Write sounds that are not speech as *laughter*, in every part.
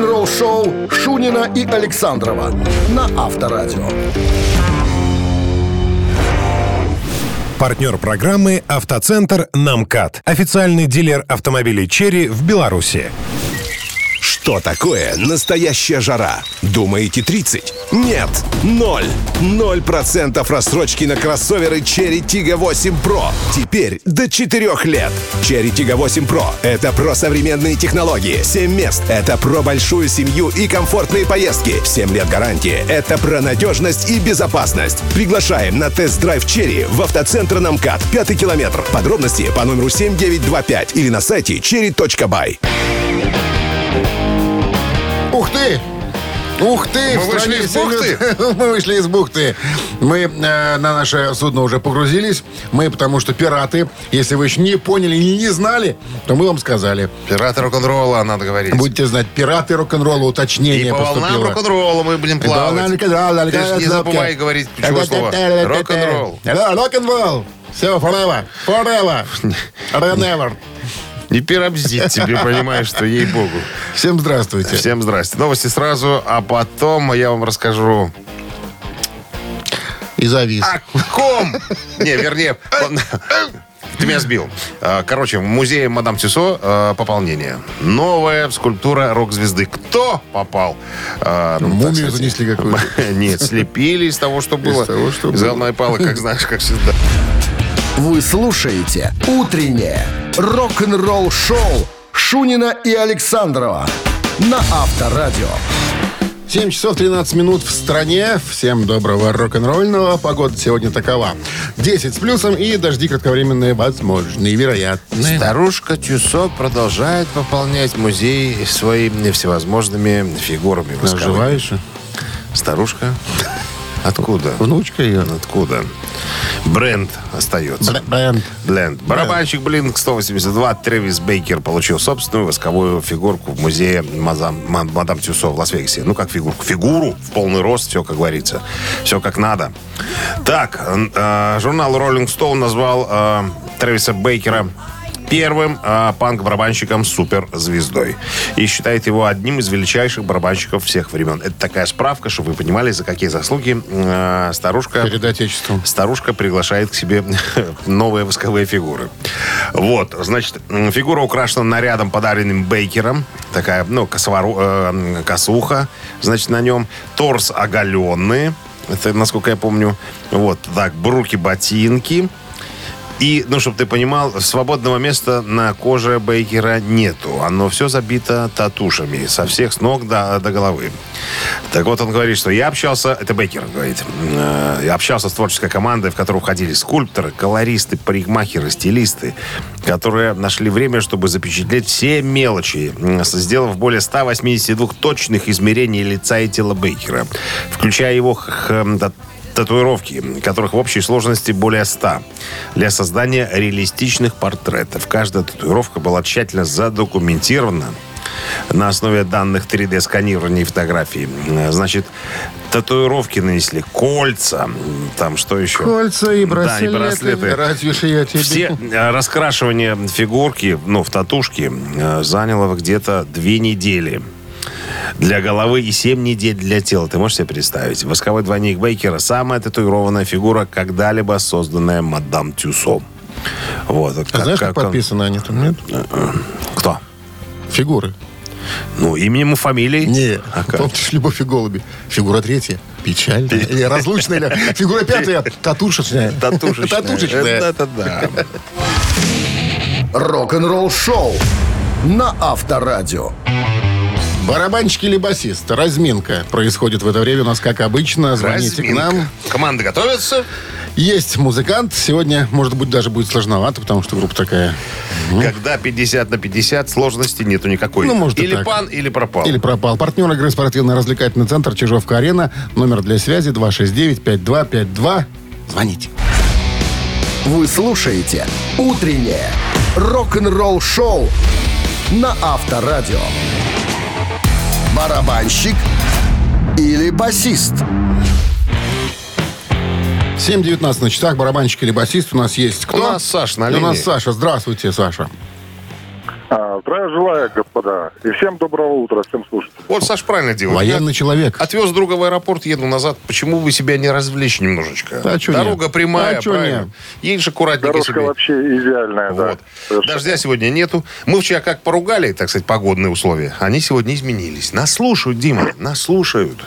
рок-н-ролл-шоу Шунина и Александрова на Авторадио. Партнер программы «Автоцентр Намкат». Официальный дилер автомобилей «Черри» в Беларуси. Что такое настоящая жара? Думаете 30? Нет, ноль. Ноль процентов рассрочки на кроссоверы Cherry Tiggo 8 Pro. Теперь до 4 лет. Cherry Tiggo 8 Pro — это про современные технологии. 7 мест — это про большую семью и комфортные поездки. 7 лет гарантии — это про надежность и безопасность. Приглашаем на тест-драйв Cherry в автоцентр Намкат, пятый километр. Подробности по номеру 7925 или на сайте cherry.by. Ух ты! Ух ты! Мы вышли из бухты. *laughs* Мы вышли из бухты. Мы э, на наше судно уже погрузились. Мы, потому что пираты, если вы еще не поняли или не знали, то мы вам сказали. Пираты рок-н-ролла, надо говорить. Будете знать, пираты рок-н-ролла, уточнение И по волнам рок-н-ролла мы будем И плавать. Ты ж не забывай говорить ключевое слово. Рок-н-ролл. Рок-н-ролл. Все, forever. Forever. *laughs* Never. Не пирамзит тебе, понимаешь, что ей-богу. Всем здравствуйте. Всем здрасте. Новости сразу, а потом я вам расскажу И завис. о ком. Не, вернее, он- ты меня сбил. А, Короче, в музее Мадам Тюсо а, пополнение. Новая скульптура рок-звезды. Кто попал? А, ну, Мумию так сказать, занесли какую-то. *laughs* Нет, слепили из того, что было. того, что Из было. говна и палок, как знаешь, как всегда. Вы слушаете «Утреннее рок-н-ролл-шоу» Шунина и Александрова на Авторадио. 7 часов 13 минут в стране. Всем доброго рок-н-ролльного. Погода сегодня такова. 10 с плюсом и дожди кратковременные возможны и вероятны. Старушка Тюсо продолжает пополнять музей своими всевозможными фигурами. Наживаешь? Старушка? Откуда? Внучка ее. Откуда? Бренд остается. Бр- Бренд. Бленд. Барабанщик Блинк 182 Тревис Бейкер получил собственную восковую фигурку в музее Мазам- Ма- Мадам Тюсо в Лас-Вегасе. Ну, как фигурку? Фигуру в полный рост, все как говорится. Все как надо. Так, э, журнал Rolling Stone назвал э, Тревиса Бейкера первым э, панк-барабанщиком суперзвездой. И считает его одним из величайших барабанщиков всех времен. Это такая справка, чтобы вы понимали, за какие заслуги э, старушка... Перед отечеством. Старушка приглашает к себе *laughs* новые восковые фигуры. Вот, значит, фигура украшена нарядом, подаренным Бейкером. Такая, ну, косовору- э, косуха, значит, на нем. Торс оголенный. Это, насколько я помню. Вот, так, бруки, ботинки. И, ну, чтобы ты понимал, свободного места на коже Бейкера нету. Оно все забито татушами со всех с ног до, до головы. Так вот, он говорит, что я общался, это Бейкер говорит, э, я общался с творческой командой, в которую входили скульпторы, колористы, парикмахеры, стилисты, которые нашли время, чтобы запечатлеть все мелочи, сделав более 182 точных измерений лица и тела Бейкера, включая его татуировки, которых в общей сложности более 100, для создания реалистичных портретов. Каждая татуировка была тщательно задокументирована на основе данных 3D-сканирования и фотографий. Значит, татуировки нанесли, кольца, там что еще? Кольца и Да, и браслеты. браслеты. Разве ж я тебе... Все э, раскрашивание фигурки, ну, в татушке, э, заняло где-то две недели. Для головы и 7 недель для тела. Ты можешь себе представить? Восковой двойник Бейкера – самая татуированная фигура, когда-либо созданная мадам Тюсо. Вот. А знаешь, как он- подписаны они там, нет? Кто? Фигуры. Ну, именем и фамилией. Не, А как? помнишь, «Любовь и голуби». Фигура третья. Печальная. Или разлучная. Или фигура пятая. Татушечная. Татушечная. Татушечная. Это да. Рок-н-ролл-шоу на Авторадио. Барабанщик или басист? Разминка происходит в это время у нас, как обычно. Звоните к Разминка. нам. Команды готовятся. Есть музыкант. Сегодня, может быть, даже будет сложновато, потому что группа такая. Когда 50 на 50, сложности нету никакой. Ну, может, или так. пан, или пропал. Или пропал. Партнер игры спортивно-развлекательный центр Чижовка-Арена. Номер для связи 269-5252. Звоните. Вы слушаете «Утреннее рок-н-ролл-шоу» на Авторадио. Барабанщик или басист? 7.19 на часах. Барабанщик или басист у нас есть. Кто? У нас Саша на И У нас линии. Саша. Здравствуйте, Саша. А, Здравия желаю, господа. И всем доброго утра, всем слушателям. Вот Саш правильно делает. Военный человек. Я Отвез друга в аэропорт, еду назад. Почему бы себя не развлечь немножечко? А Дорога нет? прямая, А правильно. нет? Едешь аккуратненько Дорожка себе. вообще идеальная, да. Вот. Совершенно. Дождя сегодня нету. Мы вчера как поругали, так сказать, погодные условия. Они сегодня изменились. Нас слушают, Дима, нас слушают.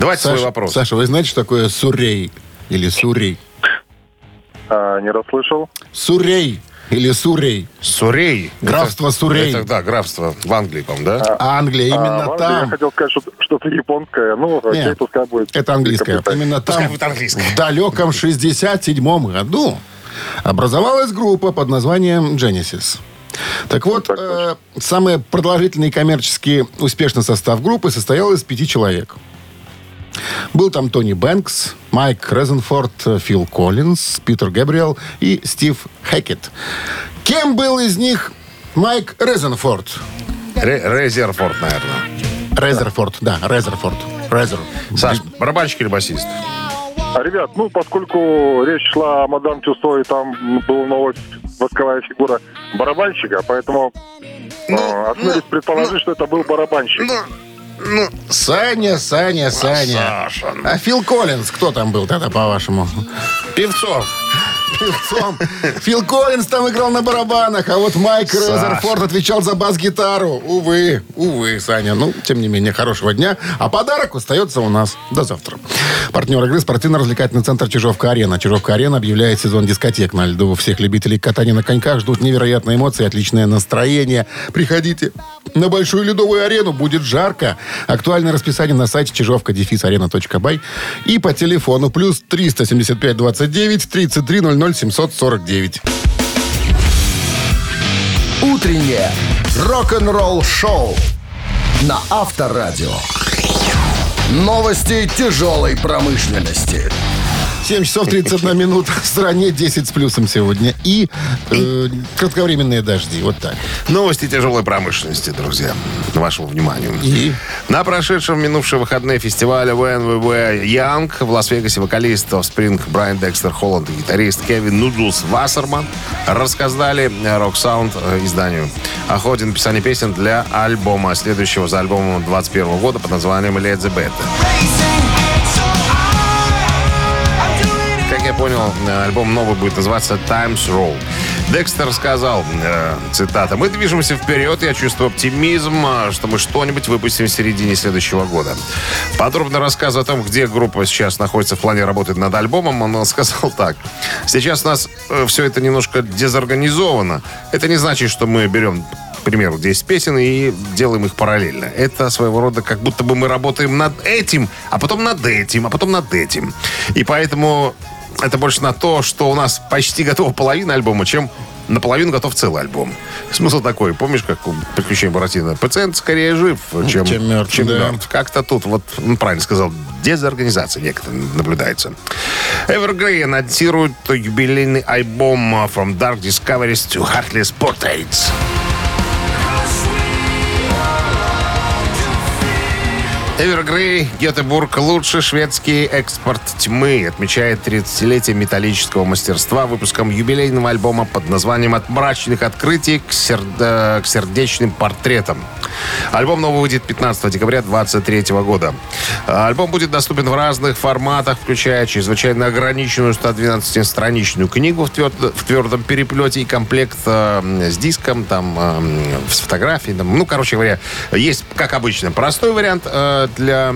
Давайте свой Саша, вопрос. Саша, вы знаете, что такое сурей? Или сурей? А, не расслышал. Сурей или сурей. Сурей. Графство Это- Сурей. Это, да, графство в Англии, по-моему, да? Англия, А, именно в Англии Я там. хотел сказать что- что-то японское. Ну, окей, Нет, пускай будет. Это английское. Именно Пускай там, будет английское. в далеком 67 году, образовалась группа под названием Genesis. Так вот, Так э, самый продолжительный коммерчески успешный состав группы состоял из пяти человек. Был там Тони Бэнкс, Майк Резенфорд, Фил Коллинз, Питер Гэбриэл и Стив Хэкет. Кем был из них Майк Резенфорд? Ре- Резерфорд, наверное. Резерфорд, да, Резерфорд. Резер. Саш, барабанщик или басист? А, ребят, ну, поскольку речь шла о мадам Тюсо, и там была новая восковая фигура барабанщика, поэтому э, осмелюсь предположить, что это был барабанщик. Ну, Саня, Саня, Саня. Саша, ну. А Фил Коллинз, кто там был тогда, по-вашему? Певцов. Певцом. Фил Коллинз там играл на барабанах, а вот Майк Саша. Резерфорд отвечал за бас-гитару. Увы, увы, Саня. Ну, тем не менее, хорошего дня. А подарок остается у нас. До завтра. Партнер игры спортивно-развлекательный центр «Чижовка-арена». «Чижовка-арена» объявляет сезон дискотек на льду. Всех любителей катания на коньках ждут невероятные эмоции отличное настроение. Приходите на большую ледовую арену. Будет жарко. Актуальное расписание на сайте чижовка-арена.бай и по телефону плюс 375 29 33 00 749. Утреннее рок-н-ролл-шоу на Авторадио. Новости тяжелой промышленности. 7 часов 31 минута. В стране 10 с плюсом сегодня. И э, кратковременные дожди. Вот так. Новости тяжелой промышленности, друзья. Вашему вниманию. И? На прошедшем минувшие выходные фестивале ВНВВ Янг в Лас-Вегасе вокалист Offspring Брайан Декстер Холланд и гитарист Кевин Нудлс Вассерман рассказали э, изданию о ходе написания песен для альбома, следующего за альбомом 21 года под названием Led the понял, э, альбом новый будет называться Times Roll. Декстер сказал, э, цитата, «Мы движемся вперед, я чувствую оптимизм, э, что мы что-нибудь выпустим в середине следующего года». Подробно рассказывая о том, где группа сейчас находится в плане работы над альбомом, он *laughs* сказал так. «Сейчас у нас все это немножко дезорганизовано. Это не значит, что мы берем к примеру, 10 песен и делаем их параллельно. Это своего рода как будто бы мы работаем над этим, а потом над этим, а потом над этим. И поэтому это больше на то, что у нас почти готова половина альбома, чем наполовину готов целый альбом. Смысл такой, помнишь, как у «Приключения Буратино»? Пациент скорее жив, чем, Чем мертв, да. мертв. Как-то тут, вот, ну, правильно сказал, дезорганизация некоторая наблюдается. Evergrey анонсирует юбилейный альбом From Dark Discoveries to Heartless Portraits. Эвергрей, Гетебург, лучший шведский экспорт тьмы, отмечает 30-летие металлического мастерства выпуском юбилейного альбома под названием «От мрачных открытий к, сер- э, к сердечным портретам». Альбом новый выйдет 15 декабря 2023 года. Альбом будет доступен в разных форматах, включая чрезвычайно ограниченную 112-страничную книгу в, тверд- в твердом переплете и комплект э, с диском, там, э, с фотографией. там. Ну, короче говоря, есть, как обычно, простой вариант э, для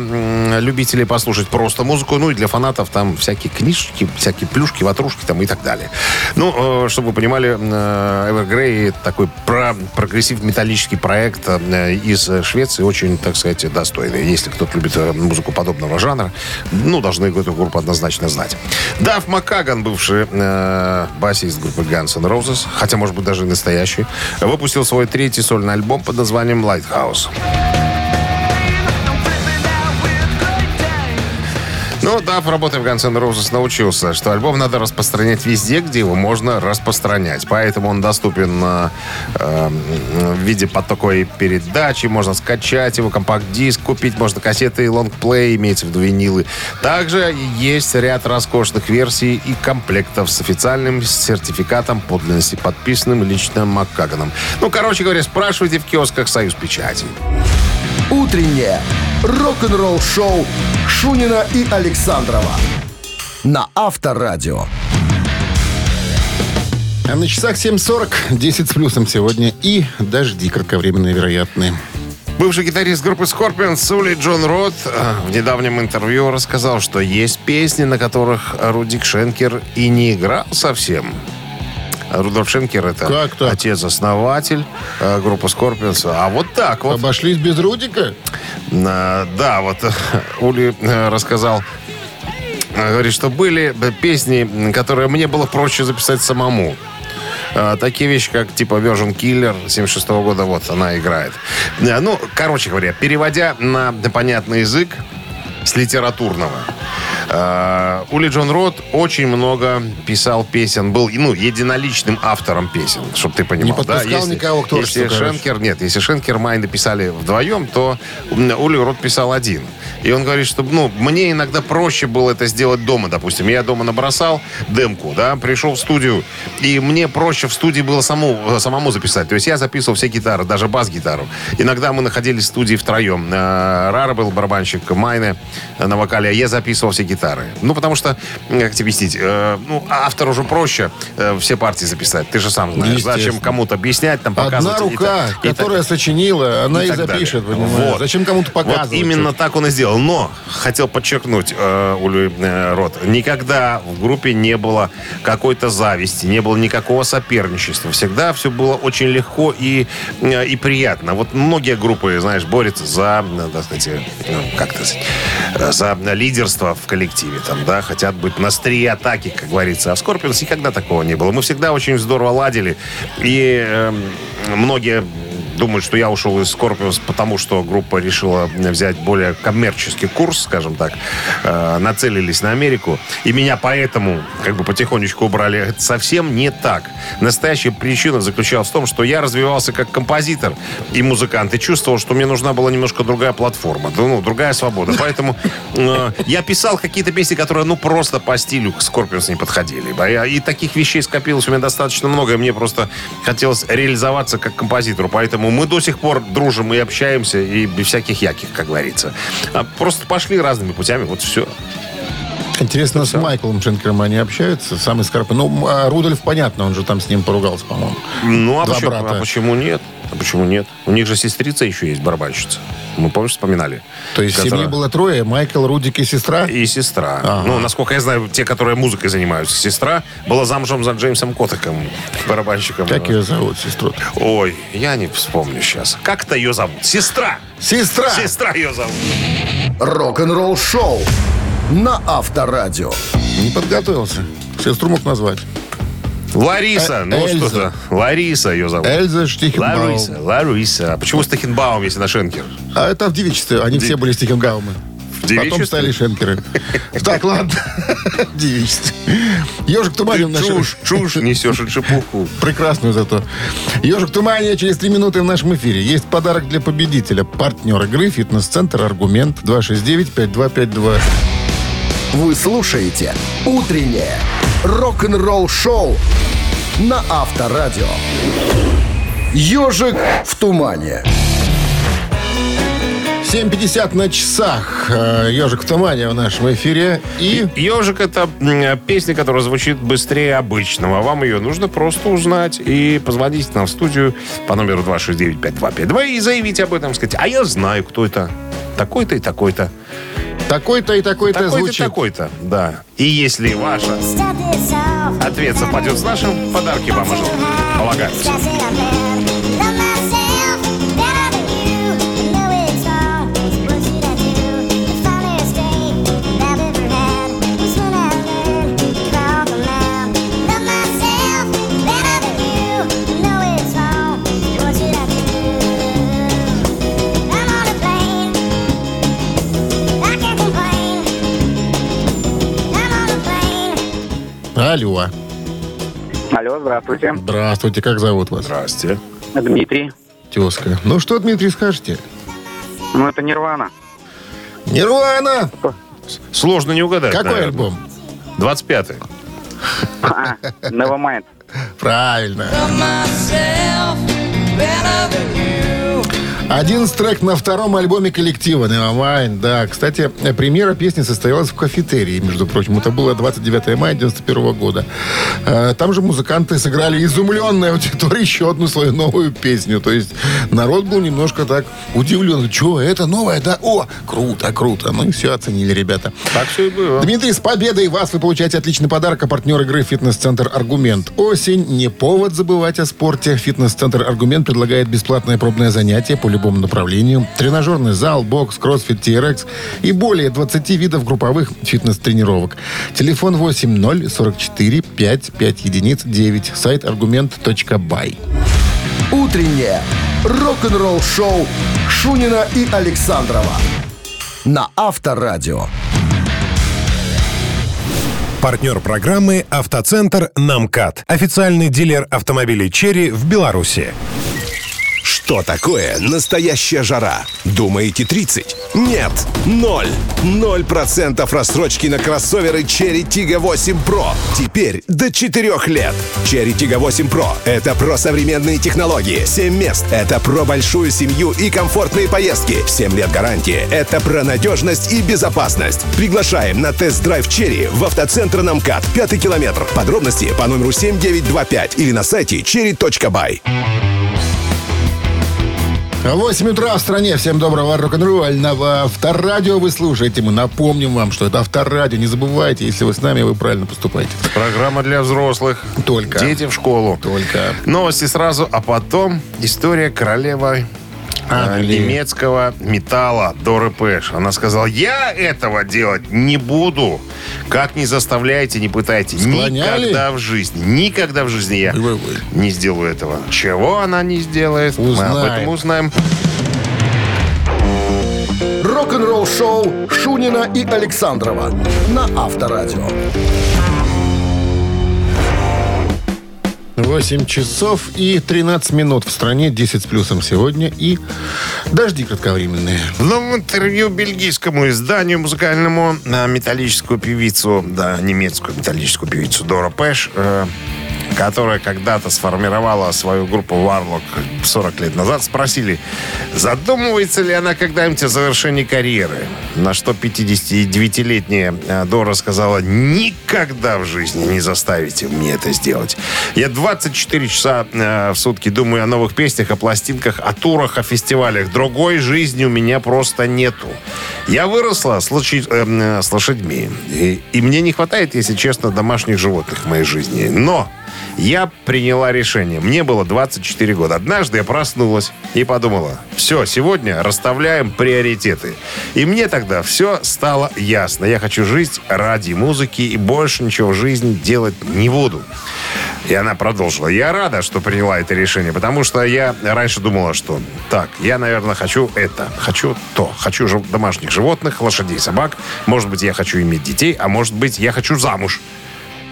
любителей послушать просто музыку, ну и для фанатов там всякие книжки, всякие плюшки, ватрушки там и так далее. Ну, э, чтобы вы понимали, э, Evergrey такой про прогрессив металлический проект э, из Швеции, очень, так сказать, достойный. Если кто-то любит э, музыку подобного жанра, ну, должны эту группу однозначно знать. Дафф Маккаган, бывший э, басист группы Guns N' Roses, хотя, может быть, даже и настоящий, выпустил свой третий сольный альбом под названием Lighthouse. Ну, да, работая в Guns N' Roses, научился, что альбом надо распространять везде, где его можно распространять. Поэтому он доступен на, э, в виде потоковой передачи. Можно скачать его, компакт-диск купить, можно кассеты и лонгплей, имеется в виду винилы. Также есть ряд роскошных версий и комплектов с официальным сертификатом подлинности, подписанным лично Маккаганом. Ну, короче говоря, спрашивайте в киосках «Союз Печати». Утреннее рок-н-ролл-шоу Шунина и Александрова на Авторадио. А на часах 7.40, 10 с плюсом сегодня. И дожди кратковременные вероятные. Бывший гитарист группы Scorpions Ули Джон Рот в недавнем интервью рассказал, что есть песни, на которых Рудик Шенкер и не играл совсем. Рудольф Шенкер это Как так? отец-основатель э, группы Scorpions. А вот так вот. Обошлись без Рудика? А, Да, вот э, Ули э, рассказал, э, говорит, что были э, песни, которые мне было проще записать самому. А, Такие вещи, как типа Version Killer 76 года, вот она играет. Э, Ну, короче говоря, переводя на понятный язык с литературного, э, Ули Джон Рот очень много писал песен, был ну, единоличным автором песен, чтобы ты понимал. Не подпускал Если- никого к Если. Шенкер, нет, если Шенкер и Майн написали вдвоем, то Ули Рот писал один. И он говорит, что ну, мне иногда проще было это сделать дома, допустим. Я дома набросал демку, да, пришел в студию, и мне проще в студии было саму, самому записать. То есть я записывал все гитары, даже бас-гитару. Иногда мы находились в студии втроем. Э, Рара был барабанщик, Майне э, на вокале, а я записывал все гитары. Ну, потому что, как тебе объяснить, э, ну, автору уже проще э, все партии записать. Ты же сам знаешь. Зачем кому-то объяснять, там, показывать. Одна и рука, так- и так- которая сочинила, она и, так далее. запишет? Вот. Зачем кому-то показывать? Вот именно так он и сделал. Но хотел подчеркнуть, э, Улю э, Рот, никогда в группе не было какой-то зависти, не было никакого соперничества. Всегда все было очень легко и, э, и приятно. Вот многие группы, знаешь, борются за, э, так сказать, э, ну, как сказать, э, за лидерство в коллективе. Там, да, хотят быть на острие атаки, как говорится. А в Скорпионс никогда такого не было. Мы всегда очень здорово ладили. И э, многие думают, что я ушел из Scorpions, потому что группа решила взять более коммерческий курс, скажем так, Э, нацелились на Америку, и меня поэтому как бы потихонечку убрали. Это совсем не так. Настоящая причина заключалась в том, что я развивался как композитор и музыкант, и чувствовал, что мне нужна была немножко другая платформа, ну, другая свобода. Поэтому э, я писал какие-то песни, которые, ну, просто по стилю к Scorpions не подходили. А И таких вещей скопилось у меня достаточно много, и мне просто хотелось реализоваться как композитору. Поэтому мы до сих пор дружим и общаемся, и без всяких яких, как говорится. А Просто пошли разными путями, вот все. Интересно, с Майклом Шенкером они общаются? Самый скорпы. Ну, а Рудольф, понятно, он же там с ним поругался, по-моему. Ну, а Два почему, брата. а почему нет? А почему нет? У них же сестрица еще есть, барабанщица. Мы, помнишь, вспоминали? То есть в Которая- семье было трое, Майкл, Рудик и сестра? И сестра. Ага. Ну, насколько я знаю, те, которые музыкой занимаются. Сестра была замужем за Джеймсом Котаком, барабанщиком. Как ее зовут, сестру? Ой, я не вспомню сейчас. Как-то ее зовут? Сестра! Сестра! Сестра ее зовут. Рок-н-ролл-шоу на Авторадио. Не подготовился. Сестру мог назвать. Лариса. Э, ну Эльза. что-то. Лариса ее зовут. Эльза Штихенбаум. Лариса. Лариса. А почему Стахенбаум, если на Шенкер? А это в девичестве. Они все были Стихенгаумы. В Потом девичестве? стали Шенкеры. *laughs* Так, ладно. *laughs* В девичестве. Ежик Туманин в нашем... Чушь, чушь несешь и чепуху. Прекрасную зато. Ежик Тумания через три минуты в нашем эфире. Есть подарок для победителя. Партнер игры «Фитнес-центр Аргумент» 269-5252. Вы слушаете «Утреннее рок-н-ролл-шоу» на Авторадио. «Ежик в тумане». 7.50 на часах. Э, Ежик в тумане в нашем эфире. И Ежик это м, песня, которая звучит быстрее обычного. Вам ее нужно просто узнать и позвонить нам в студию по номеру 269-5252 и заявить об этом, сказать, а я знаю, кто это. Такой-то и такой-то. Такой-то и такой-то и звучит. такой-то, да. И если ваш ответ совпадет с нашим, подарки вам уже полагаются. Алло. Алло, здравствуйте. Здравствуйте, как зовут вас? Здрасте. Дмитрий. Тезка. Ну что, Дмитрий, скажете? Ну, это Нирвана. Нирвана! Сложно не угадать. Какой наверное. альбом? 25-й. А, Nevermind. Правильно. 11 трек на втором альбоме коллектива Nevermind, да. Кстати, премьера песни состоялась в кафетерии, между прочим. Это было 29 мая 91 года. Э, Там же музыканты сыграли изумленной аудитории еще одну свою новую песню. То есть народ был немножко так удивлен. Че, это новая, да? О, круто, круто. Ну и все оценили ребята. Так все и было. Дмитрий, с победой вас! Вы получаете отличный подарок. А партнер игры «Фитнес-центр Аргумент». Осень. Не повод забывать о спорте. «Фитнес-центр Аргумент» предлагает бесплатное пробное занятие по любому направлению. Тренажерный зал, бокс, кроссфит, TRX и более 20 видов групповых фитнес-тренировок. Телефон 8 044 5 5 единиц 9. Сайт аргумент.бай. Утреннее рок-н-ролл-шоу Шунина и Александрова на Авторадио. Партнер программы «Автоцентр Намкат». Официальный дилер автомобилей «Черри» в Беларуси. Что такое настоящая жара? Думаете 30? Нет, ноль. Ноль процентов рассрочки на кроссоверы Cherry Tiggo 8 Pro. Теперь до 4 лет. Cherry Tiggo 8 Pro — это про современные технологии. 7 мест — это про большую семью и комфортные поездки. 7 лет гарантии — это про надежность и безопасность. Приглашаем на тест-драйв Cherry в автоцентр Намкат, 5 километр. Подробности по номеру 7925 или на сайте cherry.by. 8 утра в стране. Всем доброго рок-н-ролльного авторадио вы слушаете. Мы напомним вам, что это авторадио. Не забывайте, если вы с нами, вы правильно поступаете. Программа для взрослых. Только. Дети в школу. Только. Новости сразу, а потом история королевы э, Англии. немецкого металла Доры Пэш. Она сказала, я этого делать не буду. Как не заставляйте, не пытайте. Склоняли? Никогда в жизни, никогда в жизни я ой, ой. не сделаю этого. Чего она не сделает, мы об Узнаем. этом узнаем. Рок-н-ролл-шоу Шунина и Александрова на Авторадио. 8 часов и 13 минут в стране, 10 с плюсом сегодня и дожди кратковременные. В новом интервью бельгийскому изданию музыкальному на металлическую певицу, да, немецкую металлическую певицу Дора Пэш, э, которая когда-то сформировала свою группу Warlock 40 лет назад, спросили, задумывается ли она когда-нибудь о завершении карьеры. На что 59-летняя э, Дора сказала, никогда в жизни не заставите мне это сделать. Я 24 часа э, в сутки думаю о новых песнях, о пластинках, о турах, о фестивалях. Другой жизни у меня просто нету. Я выросла с, лошадь- э, э, с лошадьми. И, и мне не хватает, если честно, домашних животных в моей жизни. Но я приняла решение. Мне было 24 года. Однажды я проснулась и подумала, все, сегодня расставляем приоритеты. И мне тогда все стало ясно. Я хочу жить ради музыки и больше ничего в жизни делать не буду. И она продолжила. Я рада, что приняла это решение, потому что я раньше думала, что так, я, наверное, хочу это, хочу то. Хочу домашних животных, лошадей, собак. Может быть, я хочу иметь детей, а может быть, я хочу замуж.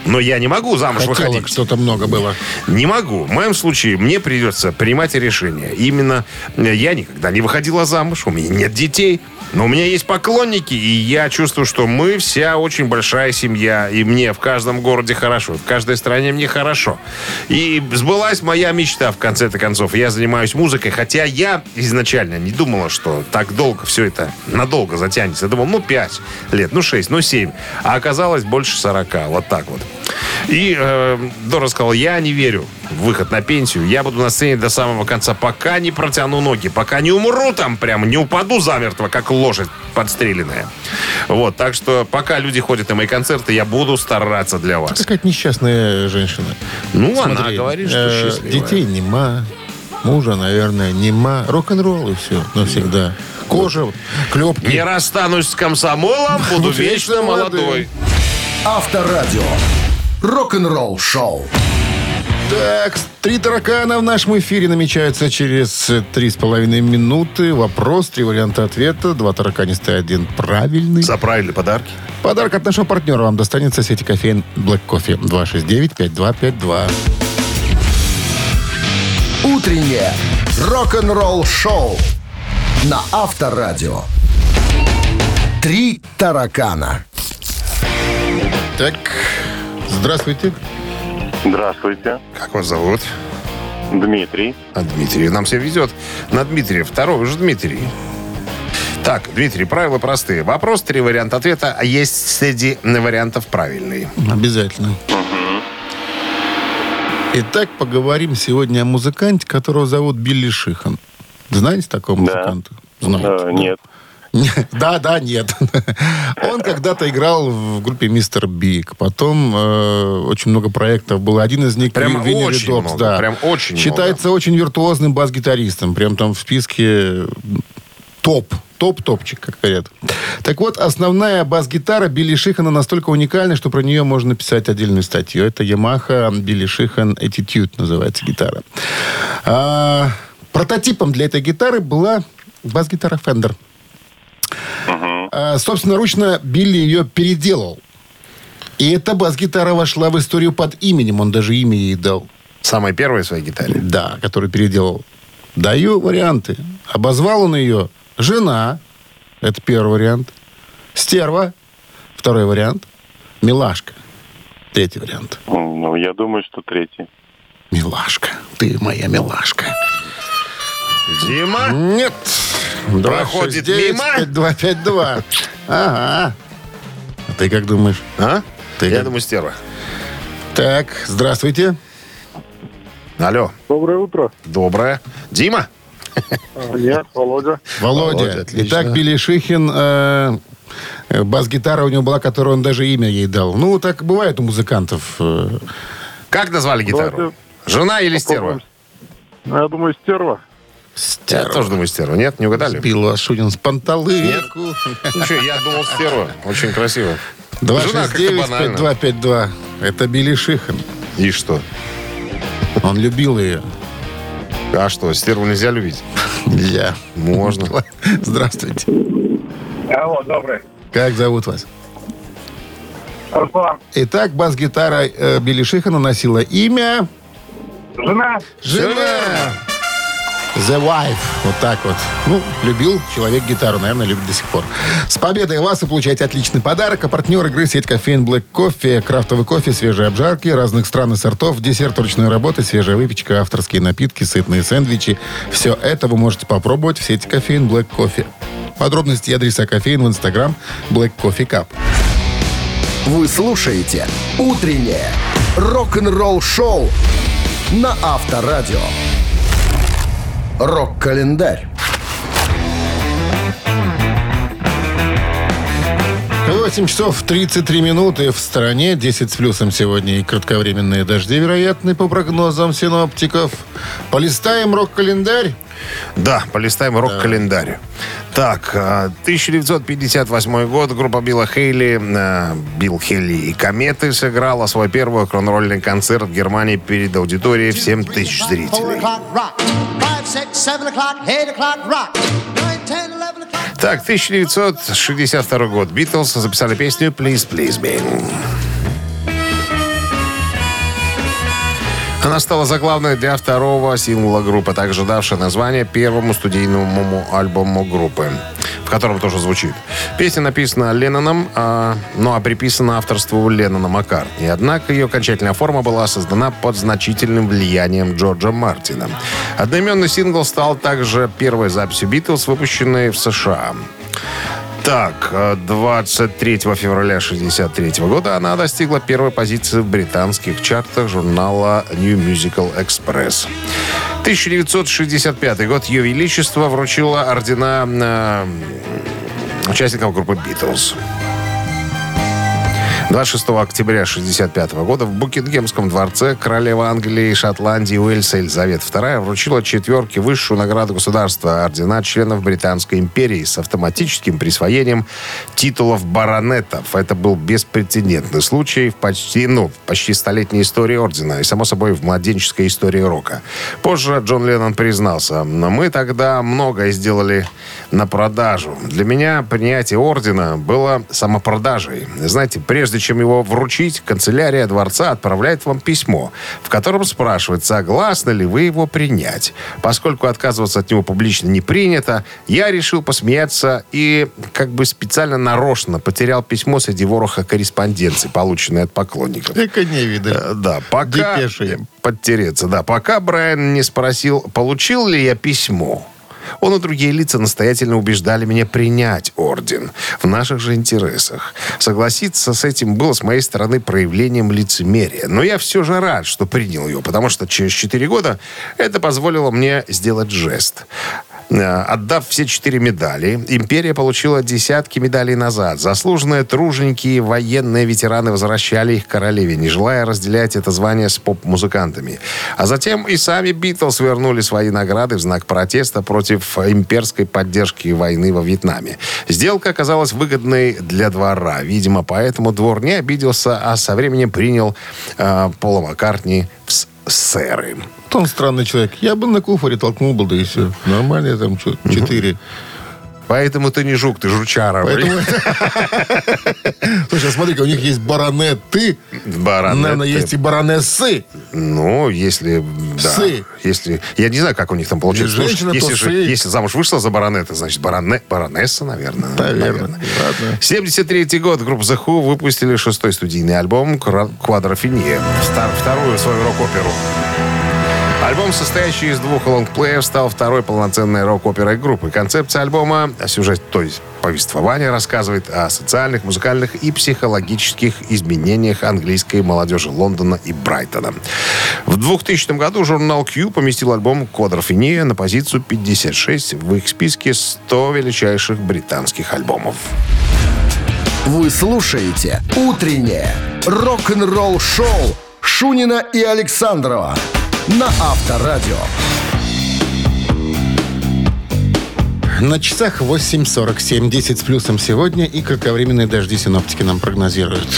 Но я не могу замуж Хотела, выходить. что-то много было. Не могу. В моем случае мне придется принимать решение. Именно э, я никогда не выходила замуж, у меня нет детей, но у меня есть поклонники, и я чувствую, что мы вся очень большая семья, и мне в каждом городе хорошо, в каждой стране мне хорошо. И сбылась моя мечта, в конце-то концов. Я занимаюсь музыкой, хотя я изначально не думала, что так долго все это надолго затянется. Я думал, ну, 5 лет, ну, 6, ну, 7. А оказалось больше 40. Вот так вот. И э, Дора сказала, я не верю в выход на пенсию. Я буду на сцене до самого конца, пока не протяну ноги, пока не умру там прямо, не упаду замертво, как лошадь подстреленная. Вот, так что пока люди ходят на мои концерты, я буду стараться для вас. Какая-то несчастная женщина. Ну, она Смотри, говорит, что э, счастливая. Детей нема. Мужа, наверное, нема. Рок-н-ролл и все навсегда. Кожа, клепки. Не расстанусь с комсомолом, буду вечно молодой. Авторадио. Рок-н-ролл-шоу. Так, три таракана в нашем эфире намечаются через э, три с половиной минуты. Вопрос, три варианта ответа. Два тараканистые, один правильный. За правильные подарки. Подарок от нашего партнера вам достанется сети кофеин Black Coffee 269-5252. Утреннее рок-н-ролл-шоу на Авторадио. Три таракана. Так, здравствуйте. Здравствуйте. Как вас зовут? Дмитрий. А Дмитрий. Нам все везет на Дмитрия. Второй уже Дмитрий. Так, Дмитрий, правила простые. Вопрос, три варианта ответа, а есть среди вариантов правильный. Обязательно. Итак, поговорим сегодня о музыканте, которого зовут Билли Шихан. Знаете такого Да. музыканта? Знаете. Э, нет. Не- *laughs* Да, да, нет. *laughs* Он когда-то играл в группе Мистер Биг. Потом э, очень много проектов было. Один из них Прям Винни очень много, да. прям очень Считается очень виртуозным бас-гитаристом. Прям там в списке топ. Топ-топчик, как говорят. Так вот, основная бас-гитара Билли Шихана настолько уникальна, что про нее можно писать отдельную статью. Это Yamaha Билли Шихан Attitude называется гитара. А, прототипом для этой гитары была бас-гитара Fender. А, собственноручно Билли ее переделал. И эта бас-гитара вошла в историю под именем. Он даже имя ей дал. Самой первой своей гитаре. Да, который переделал. Даю варианты. Обозвал он ее «Жена». Это первый вариант. «Стерва». Второй вариант. «Милашка». Третий вариант. Ну, я думаю, что третий. «Милашка». Ты моя милашка. Дима? Нет. Проходит мимо? 252. Ага. А ты как думаешь? А? Ты Я как- думаю, стерва. Так, здравствуйте. Алло, Доброе утро. доброе. Дима? Я Володя. Володя. Володя. Итак, Билли Шихин, э, э, бас-гитара у него была, которую он даже имя ей дал. Ну, так бывает у музыкантов. э. Как назвали гитару? Давайте Жена или стерва? Ну, Я думаю, стерва. Я тоже думаю, стерва. Нет, не угадали? Сбил Шунин с панталыку. Ну что, я думал, стерва. Очень красиво. Жена как-то банально. 269-5252. Это Билли Шихан. И что? Он любил ее. А что, стерву нельзя любить? Нельзя. Можно. *laughs* Здравствуйте. Алло, добрый. Как зовут вас? Руслан. Итак, бас-гитара э, Билли Шихана носила имя... Жена. Жена. The Wife. Вот так вот. Ну, любил человек гитару, наверное, любит до сих пор. С победой вас вы получаете отличный подарок. А партнер игры сеть кофеин Black Coffee. Крафтовый кофе, свежие обжарки разных стран и сортов, десерт ручной работы, свежая выпечка, авторские напитки, сытные сэндвичи. Все это вы можете попробовать в сети кофеин Black Coffee. Подробности и адреса кофеин в инстаграм Black Coffee Cup. Вы слушаете «Утреннее рок-н-ролл-шоу» на Авторадио. Рок-календарь. 8 часов 33 минуты в стороне. 10 с плюсом сегодня и кратковременные дожди, вероятны, по прогнозам синоптиков. Полистаем рок-календарь. Да, полистаем рок-календарь. Так, а, 1958 год. Группа Билла Хейли, э, Билл Хейли и Кометы сыграла свой первый рок-н-ролльный концерт в Германии перед аудиторией в 7 тысяч зрителей. Так, 1962 год. Битлз записали песню «Please, please me». Она стала заглавной для второго сингла группы, также давшая название первому студийному альбому группы, в котором тоже звучит. Песня написана Ленноном, а, ну а приписана авторству Леннона Маккартни. Однако ее окончательная форма была создана под значительным влиянием Джорджа Мартина. Одноименный сингл стал также первой записью Битлз, выпущенной в США. Так, э, 23 февраля 1963 года она достигла первой позиции в британских чартах журнала New Musical Express. 1965 год Ее Величество вручило ордена э, участников группы Битлз. 26 октября 1965 года в Букингемском дворце королева Англии, Шотландии, Уэльса Елизавета II вручила четверке высшую награду государства ордена членов Британской империи с автоматическим присвоением титулов баронетов. Это был беспрецедентный случай в почти, ну, почти столетней истории ордена и, само собой, в младенческой истории рока. Позже Джон Леннон признался, но мы тогда многое сделали на продажу. Для меня принятие ордена было самопродажей. Знаете, прежде чем его вручить, канцелярия дворца отправляет вам письмо, в котором спрашивает, согласны ли вы его принять. Поскольку отказываться от него публично не принято, я решил посмеяться и как бы специально нарочно потерял письмо среди вороха корреспонденции, полученной от поклонников. Эко не видали. Э, Да, пока... Депеши. Подтереться, да. Пока Брайан не спросил, получил ли я письмо. Он и другие лица настоятельно убеждали меня принять орден в наших же интересах. Согласиться с этим было с моей стороны проявлением лицемерия. Но я все же рад, что принял ее, потому что через 4 года это позволило мне сделать жест. Э, Отдав все четыре медали, империя получила десятки медалей назад. Заслуженные труженики и военные ветераны возвращали их королеве, не желая разделять это звание с поп-музыкантами. А затем и сами Битлз вернули свои награды в знак протеста против имперской поддержки войны во Вьетнаме. Сделка оказалась выгодной для двора. Видимо, поэтому двор не обиделся, а со временем принял э, Пола Маккартни в сэры. Он странный человек. Я бы на куфоре толкнул бы, да и все. Нормально там, что, четыре. Поэтому ты не жук, ты жучара. Поэтому... *laughs* Слушай, а смотри-ка, у них есть баронеты. Баронеты. Наверное, есть и баронессы. Ну, если... Да, Сы. если... Я не знаю, как у них там получается. Женщина, если, же- замуж вышла за баронета, значит, бароне, баронесса, наверное. Наверное. Ладно. 73 год группа The Who выпустили шестой студийный альбом «Квадрофения». Стар- Вторую свою рок-оперу. Альбом, состоящий из двух лонгплеев, стал второй полноценной рок-оперой группы. Концепция альбома, сюжет, то есть повествование, рассказывает о социальных, музыкальных и психологических изменениях английской молодежи Лондона и Брайтона. В 2000 году журнал Q поместил альбом «Квадрофения» на позицию 56 в их списке 100 величайших британских альбомов. Вы слушаете «Утреннее рок-н-ролл-шоу» Шунина и Александрова на Авторадио. На часах 8.47, 10 с плюсом сегодня. И кратковременные дожди синоптики нам прогнозируют.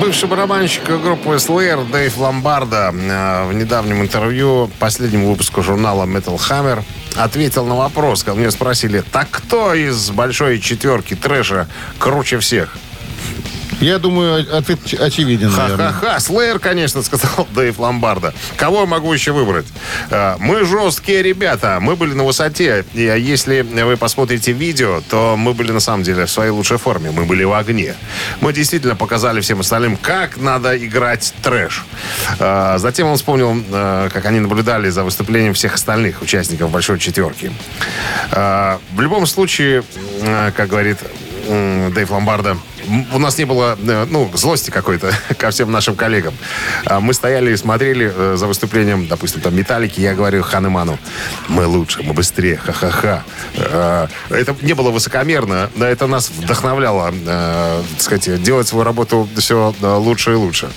Бывший барабанщик группы Slayer Дэйв Ломбарда э, в недавнем интервью последнему выпуску журнала Metal Hammer ответил на вопрос, когда меня спросили, так кто из большой четверки трэша круче всех? Я думаю, ответ очевиден. Ха-ха-ха, Слэйр, конечно, *laughs* сказал Дэйв Ломбарда. Кого я могу еще выбрать? Э, Мы жесткие ребята, мы были на высоте. И а если вы посмотрите видео, то мы были на самом деле в своей лучшей форме. Мы были в огне. Мы действительно показали всем остальным, как надо играть трэш. Э, Затем он вспомнил, как они наблюдали за выступлением всех остальных участников Большой Четверки. В любом случае, как говорит Дэйв Ломбарда, у нас не было, э, ну, злости какой-то *laughs* ко всем нашим коллегам. А Мы стояли и смотрели э, за выступлением, допустим, там, Металлики, я говорю Ханеману, мы лучше, мы быстрее, ха-ха-ха. Э, Это не было высокомерно, но это нас вдохновляло, так сказать, делать свою работу все лучше и лучше.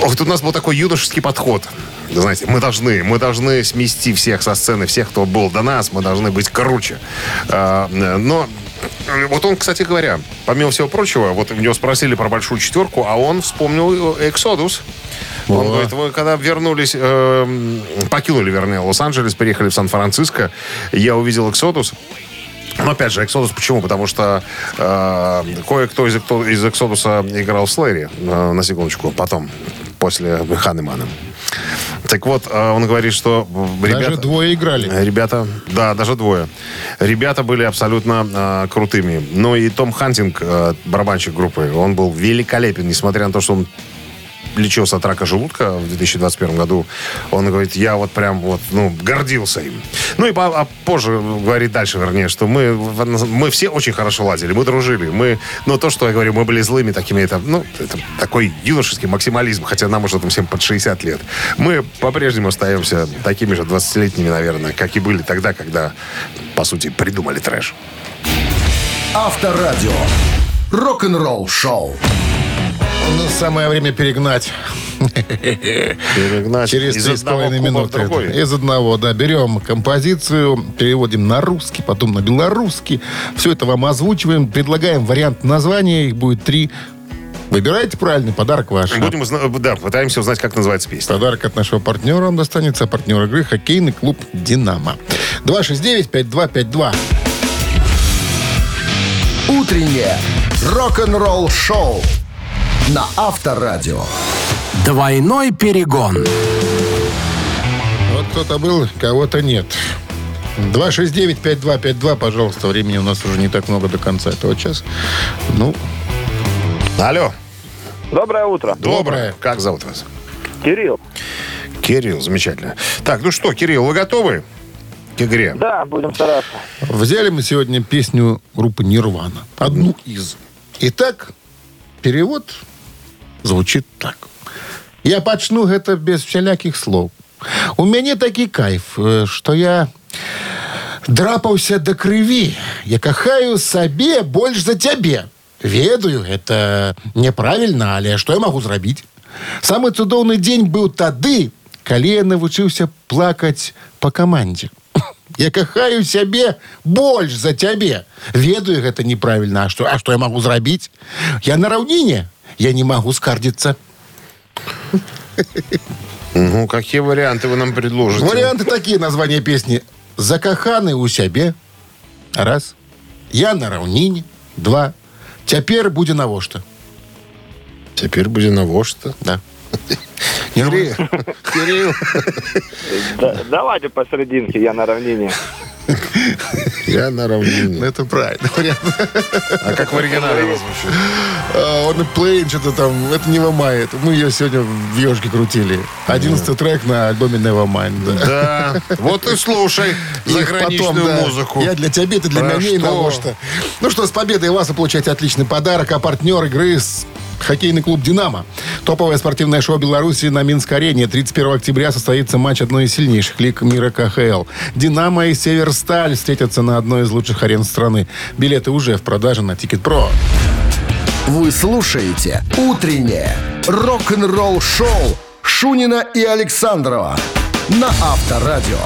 Вот у нас был такой юношеский подход. Знаете, мы должны, мы должны смести всех со сцены, всех, кто был до нас, мы должны быть круче. Но вот он, кстати говоря, помимо всего прочего, вот у него спросили про большую четверку, а он вспомнил Эксодус. Он говорит, вы когда вернулись, э, покинули, вернее, Лос-Анджелес, переехали в Сан-Франциско, я увидел Exodus. Но опять же, Exodus почему? Потому что э, кое-кто из, Exodus а играл в Slayer е, э, на секундочку, потом, после Ханемана. Так вот, э, он говорит, что э, ребята... Даже двое играли. Э, Ребята, да, даже двое. Ребята были абсолютно э, крутыми. Ну и Том Хантинг, э, барабанщик группы, он был великолепен, несмотря на то, что он лечился от рака желудка в 2021 году. Он говорит, я вот прям вот, ну, гордился им. Ну и по- а позже говорит дальше, вернее, что мы, мы все очень хорошо ладили, мы дружили. Мы, ну, то, что я говорю, мы были злыми такими, это, ну, это такой юношеский максимализм, хотя нам уже там всем под 60 лет. Мы по-прежнему остаемся такими же 20-летними, наверное, как и были тогда, когда, по сути, придумали трэш. Авторадио. рок-н-ролл шоу. Ну, самое время перегнать. Перегнать Через три с половиной минуты. Из одного, да. Берем композицию, переводим на русский, потом на белорусский. Все это вам озвучиваем, предлагаем вариант названия. Их будет три. Выбирайте правильный, подарок ваш. Будем, узна- да, пытаемся узнать, как называется песня. Подарок от нашего партнера вам достанется. А партнер игры хоккейный клуб «Динамо». 269-5252. Утреннее рок-н-ролл шоу на Авторадио. Двойной перегон. Вот кто-то был, кого-то нет. 269-5252, пожалуйста. Времени у нас уже не так много до конца этого часа. Ну, Алло. Доброе утро. Доброе. Как зовут вас? Кирилл. Кирилл, замечательно. Так, ну что, Кирилл, вы готовы к игре? Да, будем стараться. взяли мы сегодня песню группы «Нирвана». Одну из. Итак, перевод звучит так. Я пачну это без всяляких слов. У мяне такі кайф, э, што я драпаўся да крыві. Я кахаю сабе больш за цябе. Ведаю, это неправільна, але што я магу зрабіць? Самы цудоўны дзень быў тады, калі я навучыўся плакаць па камандзе. *coughs* Я кахаю сябе больш за цябе. Ведаю, гэта неправільна. А што, а што я магу зрабіць? Я на раўніне. Я не магу скардзіцца. Ну, какие варианты вы нам предложите? Варианты такие названия песни. Закаханы у сябе. Раз. Я на раўніне. Два. Цяпер будзе навошта. Теперь будем на во что. Да. Кирилл, Кирилл. давайте посерединке, я на равнине. Я на Ну, равнине. это правильно. А как в оригинале она звучит? Он плейн что-то там. Это не Mind. Мы ее сегодня в ежке крутили. Одиннадцатый трек на альбоме Nevermind. Да. Вот и слушай заграничную музыку. Я для тебя, ты для меня и что? на во что. Ну что, с победой вас вы получаете отличный подарок. А партнер игры хоккейный клуб «Динамо». Топовое спортивное шоу Беларуси на Минск-арене. 31 октября состоится матч одной из сильнейших лиг мира КХЛ. «Динамо» и «Северсталь» встретятся на одной из лучших арен страны. Билеты уже в продаже на Тикет.Про. Вы слушаете «Утреннее рок-н-ролл шоу» Шунина и Александрова на Авторадио.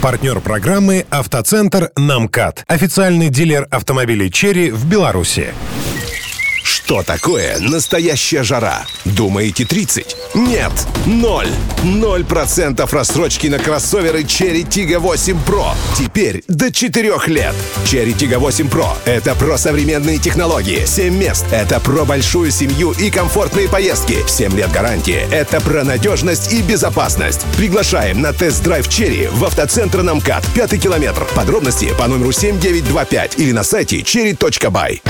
Партнер программы «Автоцентр Намкат». Официальный дилер автомобилей «Черри» в Беларуси. Что такое настоящая жара? Думаете 30? Нет, ноль. Ноль процентов рассрочки на кроссоверы Cherry Tiggo 8 Pro. Теперь до 4 лет. Cherry Tiggo 8 Pro — это про современные технологии. 7 мест — это про большую семью и комфортные поездки. 7 лет гарантии — это про надежность и безопасность. Приглашаем на тест-драйв Cherry в автоцентр Намкат, пятый километр. Подробности по номеру 7925 или на сайте cherry.by.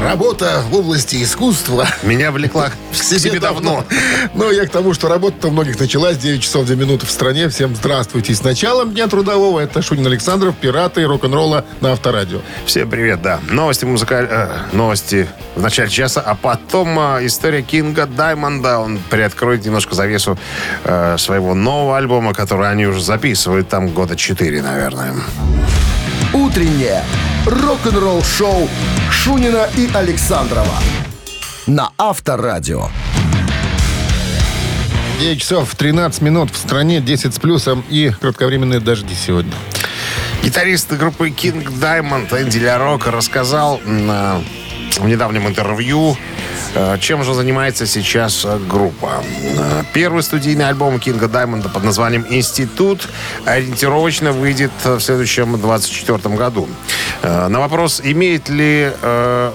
Работа в области искусства Меня влекла к себе давно. Ну, я к тому, что работа у многих началась. 9 часов 2 минуты в стране. Всем здравствуйте. С началом Дня трудового. Это Шунин Александров, пираты рок-н-ролла на Авторадио. Всем привет, да. Новости музыкаль... э, новости в начале часа, а потом э, история Кинга Даймонда. Он приоткроет немножко завесу э, своего нового альбома, который они уже записывают там года 4, наверное. Утреннее рок-н-ролл шоу Шунина и Александрова на Авторадио. 9 часов 13 минут в стране, 10 с плюсом и кратковременные дожди сегодня. Гитарист группы King Diamond Энди Лярок рассказал на, в недавнем интервью, чем же занимается сейчас э, группа. Э, Первый студийный альбом Кинга Даймонда под названием «Институт» ориентировочно выйдет в следующем 24 году. Э, На вопрос, имеет ли э,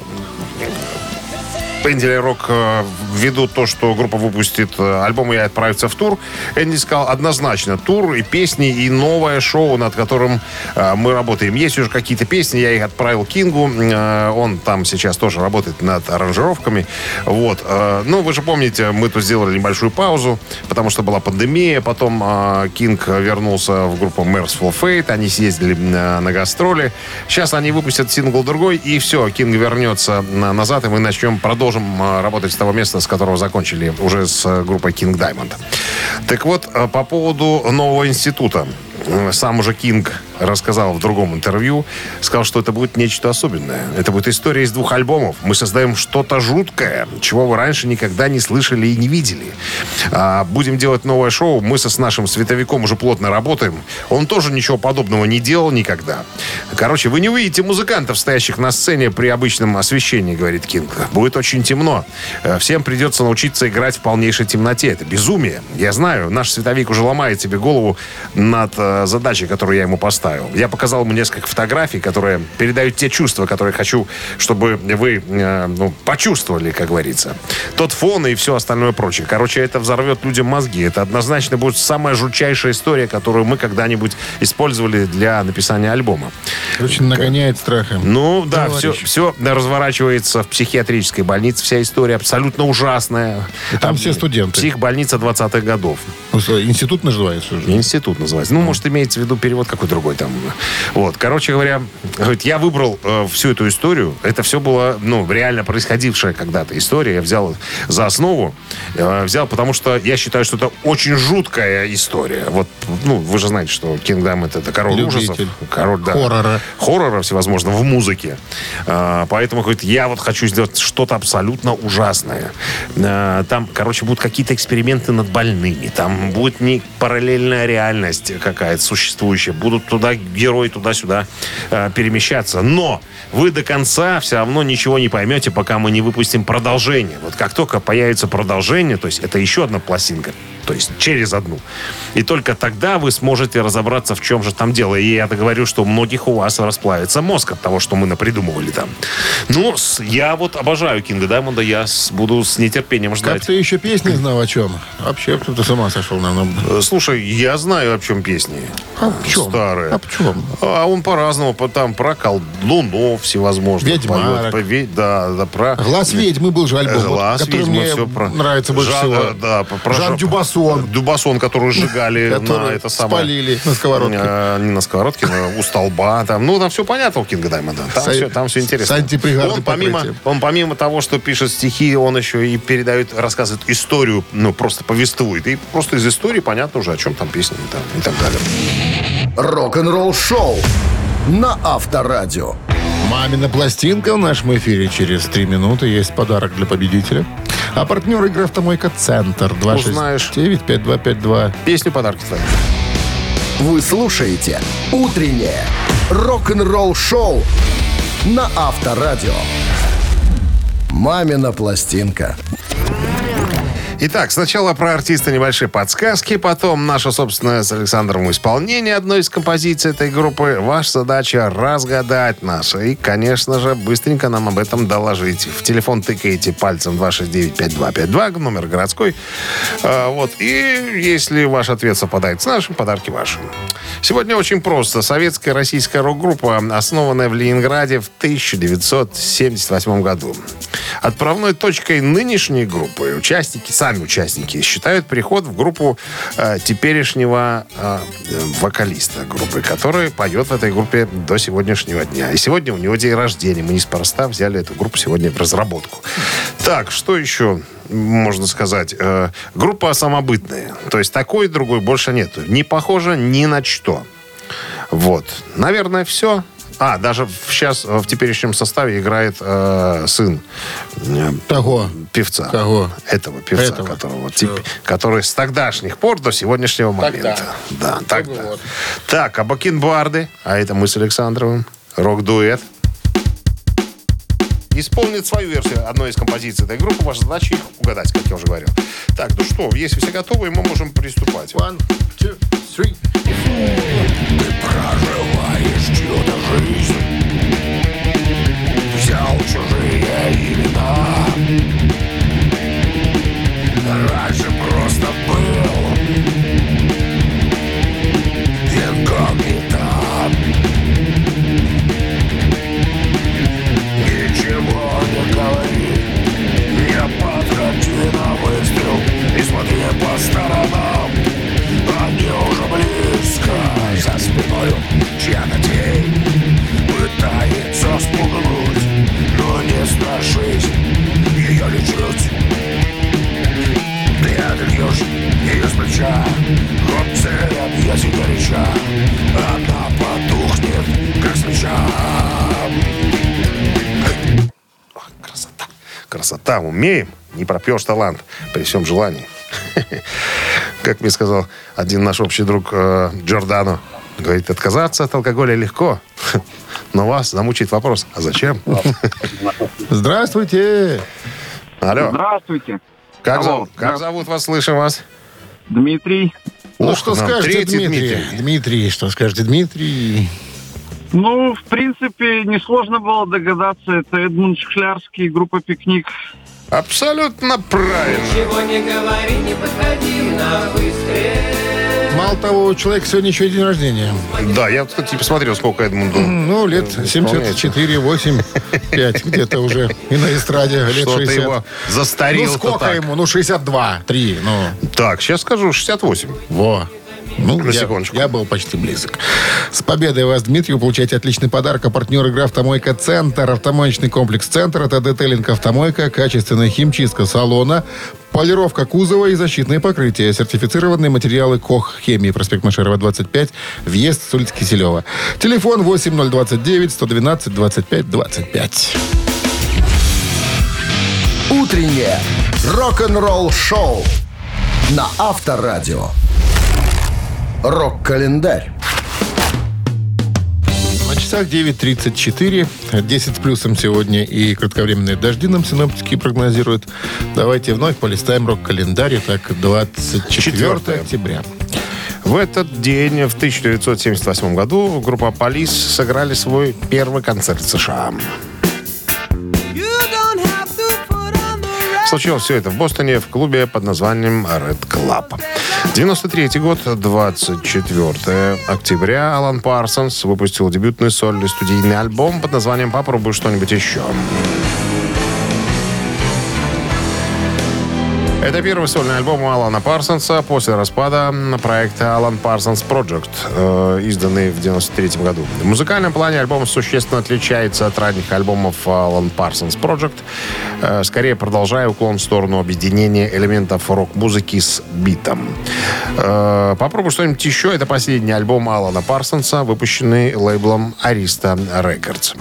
Энди Рок э, ввиду то, что группа выпустит э, альбом и отправится в тур, Энди сказал однозначно тур и песни и новое шоу, над которым э, мы работаем. Есть уже какие-то песни, я их отправил Кингу, он там сейчас тоже работает над аранжировками. Вот. ну, вы же помните, мы тут сделали небольшую паузу, потому что была пандемия, потом Кинг вернулся в группу Mercyful Fate, они съездили на гастроли. Сейчас они выпустят сингл другой, и все, Кинг вернется на- назад, и мы начнем, продолжим э, работать с того места, с которого закончили уже с э, группой King Diamond. Так вот, э, по поводу нового института. Э, сам уже Кинг рассказал в другом интервью, сказал, что это будет нечто особенное. Это будет история из двух альбомов. Мы создаем что-то жуткое, чего вы раньше никогда не слышали и не видели. А, будем делать новое шоу. Мы со, с нашим световиком уже плотно работаем. Он тоже ничего подобного не делал никогда. Короче, вы не увидите музыкантов, стоящих на сцене при обычном освещении, говорит Кинг. Будет очень темно. Э, Всем придется научиться играть в полнейшей темноте. Это безумие. Я знаю, наш световик уже ломает себе голову над э, задачей, которую я ему поставил. Я показал ему несколько фотографий, которые передают те чувства, которые хочу, чтобы вы э, ну, почувствовали, как говорится. Тот фон и все остальное прочее. Короче, это взорвет людям мозги. Это однозначно будет самая жутчайшая история, которую мы когда-нибудь использовали для написания альбома. Очень нагоняет страха. Ну да, Товарищ. все, все разворачивается в психиатрической больнице. Вся история абсолютно ужасная. там все студенты. Психбольница 20-х годов. Ну, Институт называется уже. Институт называется. Ну, может, имеется в виду перевод какой другой там. Вот, короче говоря, говорит, я выбрал э, всю эту историю. Это все было, ну, реально происходившая когда-то история. Я взял за основу. э, взял, потому что я считаю, что это очень жуткая история. Вот, ну, вы же знаете, что Кингдам это, это король Любитель. ужасов. Король, да. Хоррора. Хоррора всевозможного в музыке. А, поэтому, говорит, я вот хочу сделать что-то абсолютно ужасное. А, там, короче, будут какие-то эксперименты над больными. Там будет не параллельная реальность какая-то. Будут туда герои туда-сюда а, перемещаться. Но вы до конца все равно ничего не поймете, пока мы не выпустим продолжение. Вот как только появится продолжение, то есть это еще одна пластинка, то есть через одну. И только тогда вы сможете разобраться, в чем же там дело. И я говорю, что у многих у вас расплавится мозг от того, что мы напридумывали там. Ну, я вот обожаю Кинга Даймонда, я буду с нетерпением Как ждать. ты еще песни знал о чем? Вообще, ты с ума сошел, наверное. Э, Слушай, я знаю, о чем песни. А в чем? Старые. А в чем? А он по-разному, по- там про колдунов всевозможных. Ведьмарок. поет, да, да, про... Глаз ведьмы был же альбом, Глаз который ведьмы, мне всё про- нравится больше Жан- всего. э, Да, про- Жан Жан- Дюбассон. Дюбассон, который сжигали на это самое... спалили на сковородке. Э, Не на сковородке, но у столба. Там, ну, там все понятно у Кинга Даймонда. Там, все, там все интересно. он помимо, он помимо того, что пишет стихи, он еще и передает, рассказывает историю, ну, просто повествует. И просто из истории понятно уже, о чем там песни и, там, и так далее. Рок-н-ролл шоу на Авторадио. Мамина пластинка в нашем эфире через три минуты. Есть подарок для победителя. А партнер игры «Автомойка Центр» Узнаешь. 269-5252. Песню подарки твои. Вы слушаете «Утреннее рок-н-ролл шоу» на Авторадио. «Мамина пластинка». Итак, сначала про артиста небольшие подсказки, потом наше собственное с Александром исполнение одной из композиций этой группы. Ваша задача разгадать нас. И, конечно же, быстренько нам об этом доложить. В телефон тыкаете пальцем 269-5252, номер городской. А, вот. И если ваш ответ совпадает с нашим, подарки ваши. Сегодня очень просто. Советская российская рок-группа, основанная в Ленинграде в 1978 году. Отправной точкой нынешней группы участники, сами участники, считают переход в группу э, теперешнего э, вокалиста группы, который поет в этой группе до сегодняшнего дня. И сегодня у него день рождения. Мы неспроста взяли эту группу сегодня в разработку. Так, что еще можно сказать? Э, группа самобытная. То есть такой и другой больше нету. Не похожа ни на что. Вот. Наверное, все. А, даже сейчас в теперешнем составе играет э, сын э, Того. певца. Кого? Этого певца, Этого. которого, тип- который с тогдашних пор до сегодняшнего момента. Да, тогда. вот. Так, а Бакенбарды, а это мы с Александровым, рок-дуэт, исполнит свою версию одной из композиций этой группы. Ваша задача их угадать, как я уже говорил. Так, ну что, если все готовы, мы можем приступать. One, two, three. Взял чужие имена. Раньше просто был Инкогнито. Ничего не говори Не подходи на выстрел И смотри по сторонам спиною. Чья надей пытается спугнуть Но не страшись. Ее лечить Ты отольешь ее с плеча. От цели объятий горяча. Она потухнет, как свеча Красота, красота, умеем. Не пропьешь талант при всем желании. *laughs* Как мне сказал один наш общий друг э, Джордано, говорит, отказаться от алкоголя легко, *laughs* но вас замучает вопрос, а зачем? *laughs* Здравствуйте. Алло, Здравствуйте. как, Алло, зовут, как зовут вас, слышим вас? Дмитрий. Ну, Ох, что нам скажете, Дмитрий? Дмитрий. Дмитрий, что скажете, Дмитрий? Ну, в принципе, несложно было догадаться. Это Эдмунд Шклярский, группа «Пикник». Абсолютно правильно. Мало того, у человека сегодня еще и день рождения. Да, я, кстати, посмотрел, сколько Эдмунду. Ну, лет Исполняется. 74, 8, 5, где-то уже. И на эстраде лет Что-то 60. его застарил Ну, сколько ему? Ну, 62, 3, ну. Так, сейчас скажу, 68. Во. Ну, На я, секундочку. я был почти близок. С победой вас, Дмитрий, вы получаете отличный подарок. А партнер игры «Автомойка Центр». Автомоечный комплекс «Центр» — это детейлинг «Автомойка», качественная химчистка салона, полировка кузова и защитные покрытия. Сертифицированные материалы КОХ «Хемии». Проспект Машерова, 25. Въезд с улицы Киселева. Телефон 8029 112 25 25. Утреннее рок-н-ролл-шоу на Авторадио. Рок-календарь. На часах 9.34. 10 с плюсом сегодня и кратковременные дожди нам синоптики прогнозируют. Давайте вновь полистаем рок-календарь. Так, 24 Четвертое. октября. В этот день, в 1978 году, группа Полис сыграли свой первый концерт в США. Случилось все это в Бостоне в клубе под названием Red Club. 93 год, 24 октября, Алан Парсонс выпустил дебютный сольный студийный альбом под названием «Попробуй что-нибудь еще». Это первый сольный альбом Алана Парсонса после распада проекта Alan Parsons Project, э, изданный в 93 году. В музыкальном плане альбом существенно отличается от ранних альбомов Alan Parsons Project, э, скорее продолжая уклон в сторону объединения элементов рок-музыки с битом. Э, попробуй что-нибудь еще. Это последний альбом Алана Парсонса, выпущенный лейблом Arista Records.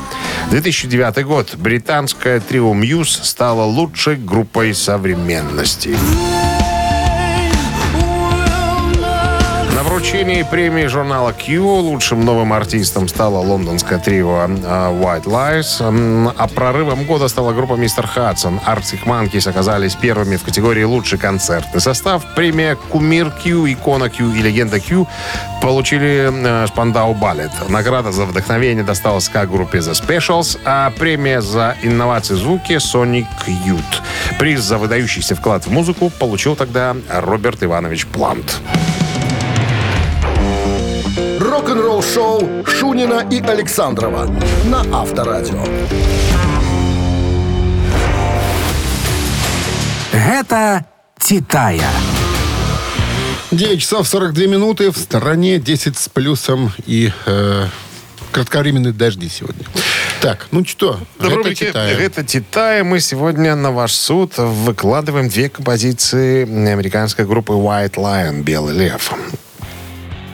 2009 год. Британское трио Muse стало лучшей группой современности. На вручении премии журнала Q лучшим новым артистом стало лондонское трио э, White Lies, а прорывом года стала группа Мистер Хадсон. Arctic Monkeys оказались первыми в категории «Лучший концертный состав». Премия «Кумир Q», «Икона Q» и «Легенда Q» получили э, Спандау Балет. Награда за вдохновение досталась как-группе The Specials, а премия за инновации в звуке Sonic Youth. Приз за выдающийся вклад в музыку получил тогда Роберт Иванович Плант. Рок-н-ролл-шоу Шунина и Александрова на Авторадио. Гэта «Титая». 9 часов 42 минуты. В стороне 10 с плюсом и э, кратковременные дожди сегодня. Так, ну что, это рубрике Титая. «Это Титая» мы сегодня на ваш суд выкладываем две композиции американской группы White Lion, Белый лев.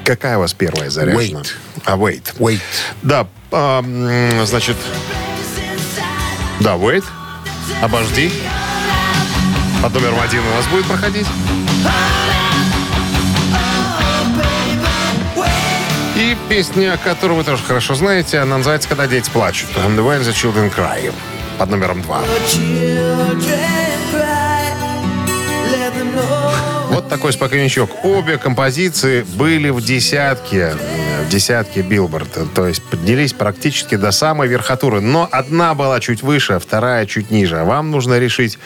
Какая у вас первая заряжена? Wait. А, Wait. Wait. Да, а, значит... Да, Wait. Обожди. Под номером один у нас будет проходить. И песня, которую вы тоже хорошо знаете, она называется «Когда дети плачут». And When the Children Cry. Под номером два. Вот такой спокойничок. Обе композиции были в десятке, э, в десятке Билборд. То есть поднялись практически до самой верхотуры. Но одна была чуть выше, вторая чуть ниже. А вам нужно решить,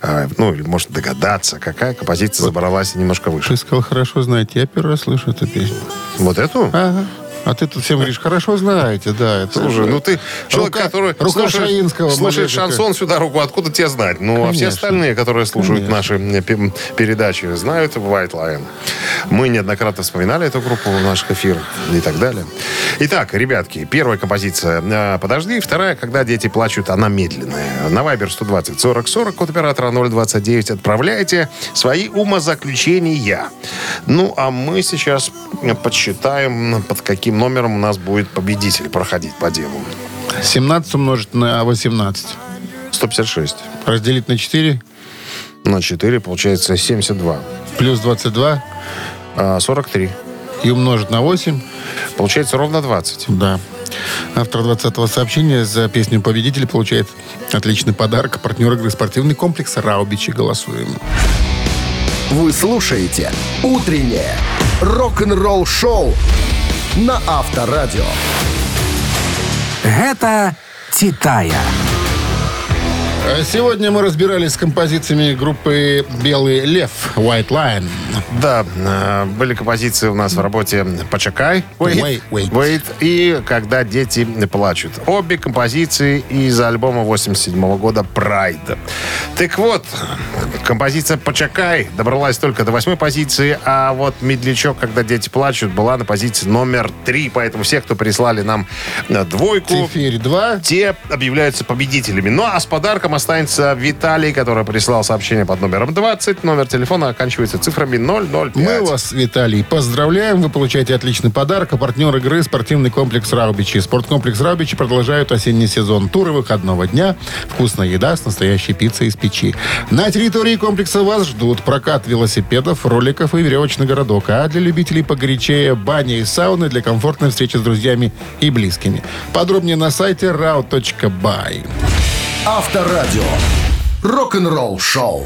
э, ну, или может догадаться, какая композиция забралась немножко выше. Ты сказал, хорошо знаете. Я первый раз слышу эту песню. Вот эту? Ага. А ты тут всем говоришь, хорошо знаете, да. Это Слушай, же ну ты человек, рука- который рука слушает, слушает шансон всю дорогу, откуда тебе знать? Ну, а все Конечно. остальные, которые слушают Конечно. наши э, пе- передачи, знают White Lion. Мы неоднократно вспоминали эту группу в наших эфирах и так далее. Итак, ребятки, первая композиция э, «Подожди», вторая «Когда дети плачут», она медленная. На Viber 120 40 40, код оператора 029 отправляйте свои умозаключения. Ну, а мы сейчас подсчитаем, под каким номером у нас будет победитель проходить по делу. 17 умножить на 18. 156. Разделить на 4 На 4 получается 72. плюс 22 А, 43. и умножить на 8. Получается ровно 20. Да. Автор 20-го сообщения за песню «Победитель» получает отличный подарок. Партнер игры спортивный комплекс «Раубичи». Голосуем. Вы слушаете «Утреннее рок-н-ролл-шоу» на Авторадио. Гэта «Титая». А Сегодня мы разбирались с композициями группы «Белый лев» «White Lion». Да, э, были композиции у нас в работе «Почакай», Wait, wait. Wait и «Когда дети плачут». Обе композиции из альбома 87 года «Прайд». Так вот, композиция «Почакай» добралась только до восьмой позиции, а вот «Медлячок, когда дети плачут» была на позиции номер три. Поэтому все, кто прислали нам э, двойку, Теперь 2. те объявляются победителями. Ну, а с подарком останется Виталий, который прислал сообщение под номером 20. Номер телефона оканчивается цифрами 005. Мы вас, Виталий, поздравляем. Вы получаете отличный подарок. А партнер игры – спортивный комплекс «Раубичи». Спорткомплекс «Раубичи» продолжают осенний сезон. Туры выходного дня, вкусная еда с настоящей пиццей из печи. На территории комплекса вас ждут прокат велосипедов, роликов и веревочный городок. А для любителей погорячее – баня и сауны для комфортной встречи с друзьями и близкими. Подробнее на сайте rau.by. Авторадио. Рок-н-ролл-шоу.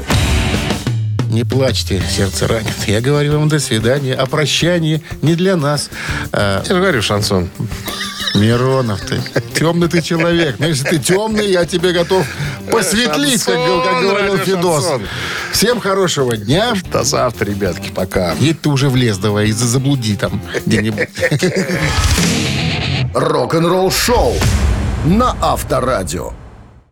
Не плачьте, сердце ранит. Я говорю вам до свидания. О прощании не для нас. А, Я же говорю, шансон. Миронов ты. Темный ты человек. Но если ты темный, я тебе готов посветлить, как, г- как Шансон, говорил Федос. шансон. Всем хорошего дня. До завтра, ребятки. Пока. Едь ты уже в лес давай и за- заблуди там где-нибудь. Рок-н-ролл-шоу на Авторадио.